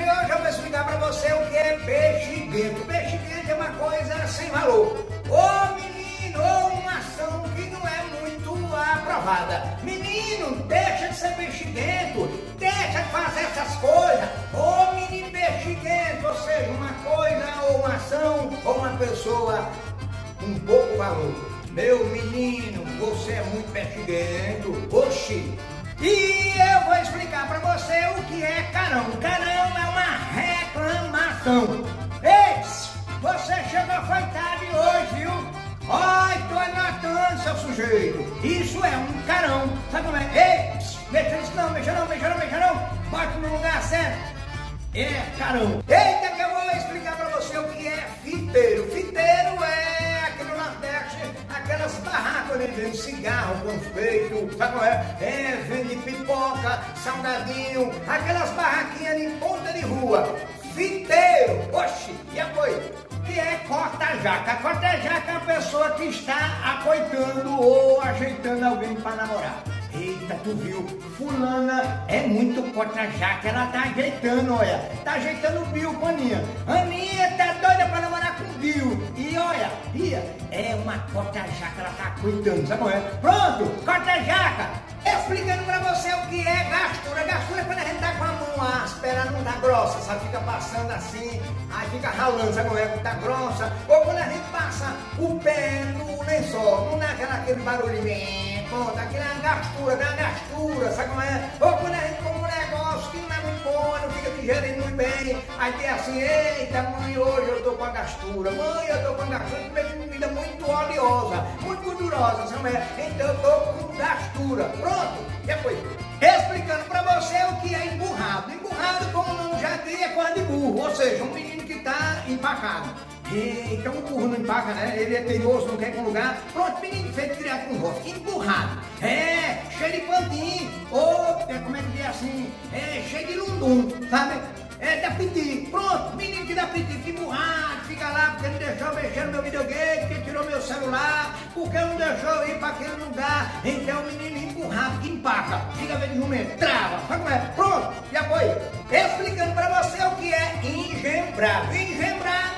de hoje eu vou explicar pra você o que é bexiguento. Bexiguento é uma coisa sem valor. Ô menino, ou uma ação que não é muito aprovada. Menino, deixa de ser bexiguento, deixa de fazer essas coisas. Ô menino bexiguento, ou seja, uma coisa ou uma ação ou uma pessoa com pouco valor. Meu menino, você é muito bexiguento. Oxi, e eu explicar para você o que é carão. Carão é uma reclamação. Ei, você chegou foi tarde hoje, viu? Ai, tô anotando, seu sujeito. Isso é um carão. Sabe como é? Ei, mexa isso não, mexa não, mexa não, mexa não. Bota no lugar certo. É carão. Eita, que eu vou explicar para você o que é. Fiteiro barracas onde vende cigarro, confeito, sabe qual é? É, vende pipoca, salgadinho, aquelas barraquinhas em ponta de rua. Fiteiro, oxe, e apoio? Que é corta-jaca. Corta-jaca é a pessoa que está acoitando ou ajeitando alguém para namorar. Eita, tu viu? Fulana é muito corta-jaca, ela tá ajeitando, olha. Tá ajeitando o Bill com a Aninha. Aninha tá doida pra namorar com o Bill. E olha, Bia, é uma corta-jaca, ela tá cuidando, sabe como é? Pronto, corta-jaca. Explicando pra você o que é gastura. Gastura é quando a gente tá com a mão áspera, não tá grossa, sabe? Fica passando assim, aí fica ralando, sabe como é? Tá grossa. Ou quando a gente passa o pé no lençol, não dá aquela, aquele barulhinho pronto, aquilo é uma gastura, dá uma gastura, sabe como é? Ou quando a gente come um negócio que não é muito bom, não fica digerindo muito bem, aí tem assim, eita mãe, hoje eu tô com a gastura, mãe, eu tô com a gastura, comi comida muito oleosa, muito gordurosa, sabe como é? Então eu tô com gastura, pronto, depois, explicando pra você o que é emburrado. Emburrado, como o nome já diz, é de burro, ou seja, um menino que tá empacado. Então o burro não empaca, né? Ele é teimoso, não quer com lugar. Pronto, menino feito criado com rosto, emburrado. É, cheio de pantinho. Ou, é, como é que diz assim? É, cheio de lundum, sabe? É, dá piti. Pronto, menino que dá piti, fica emburrado, fica lá porque não deixou mexer no meu videogame, porque tirou meu celular, porque não deixou ir para aquele lugar. Então o menino empurrado que empaca, fica vendo jumento, trava, sabe como é? Pronto, já foi. Explicando para você o que é engembrado. Engembrado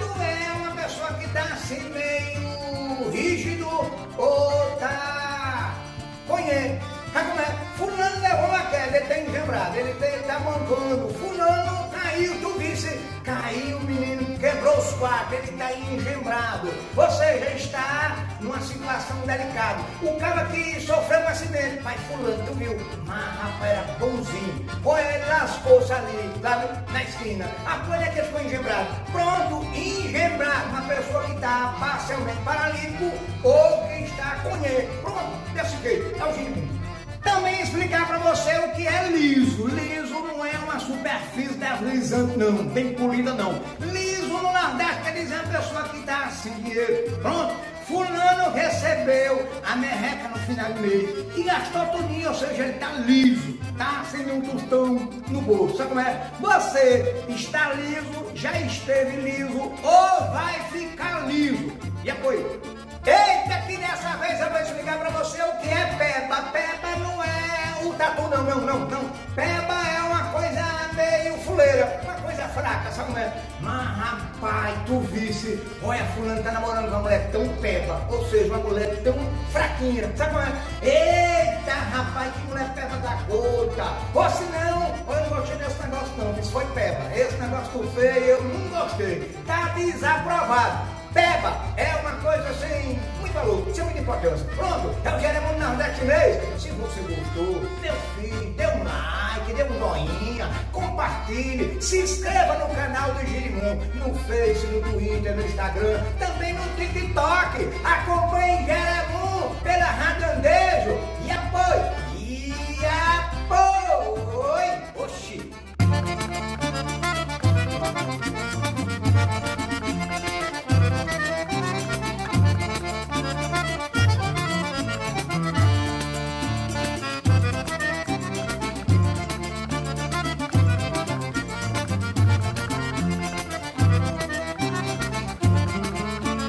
ele tá engembrado, ele, tá- ele tá mancando. Fulano caiu, tu visse, caiu o menino, quebrou os quatro, ele tá engembrado. Ou seja, está numa situação delicada. O cara que sofreu um acidente, mas fulano, tu viu? Mas rapaz, era bonzinho. Ou ele lascou-se ali, lá na esquina. A coisa é que ele ficou engembrado. Pronto, engembrado. Uma pessoa que está parcialmente paralítico ou que está com ele. Pronto, desse jeito. É o. não, bem polida, não. Liso no Nordeste quer dizer uma pessoa que está sem dinheiro. Pronto. Fulano recebeu a merreca no final do mês e gastou tudinho, ou seja, ele está liso, tá sem nenhum tostão no bolso. Sabe como é? Você está liso, já esteve liso ou vai ficar liso. E apoio. Eita, que dessa é? Mas rapaz, tu visse, olha, fulano tá namorando com uma mulher tão peba, ou seja, uma mulher tão fraquinha, sabe como é? Eita, rapaz, que mulher peba da gota. Ou se não, eu não gostei desse negócio não, isso foi peba. Esse negócio tu fez, eu não gostei. Tá desaprovado. Peba é uma coisa sem muito valor, sem muita importância. Pronto, é o Jeremondo Nordeste mês. Se você gostou, um filho, dê um like, dê um joinha, compartilhe, se inscreva no canal do Girimum, no Face, no Twitter, no Instagram, também no TikTok. Acompanhe André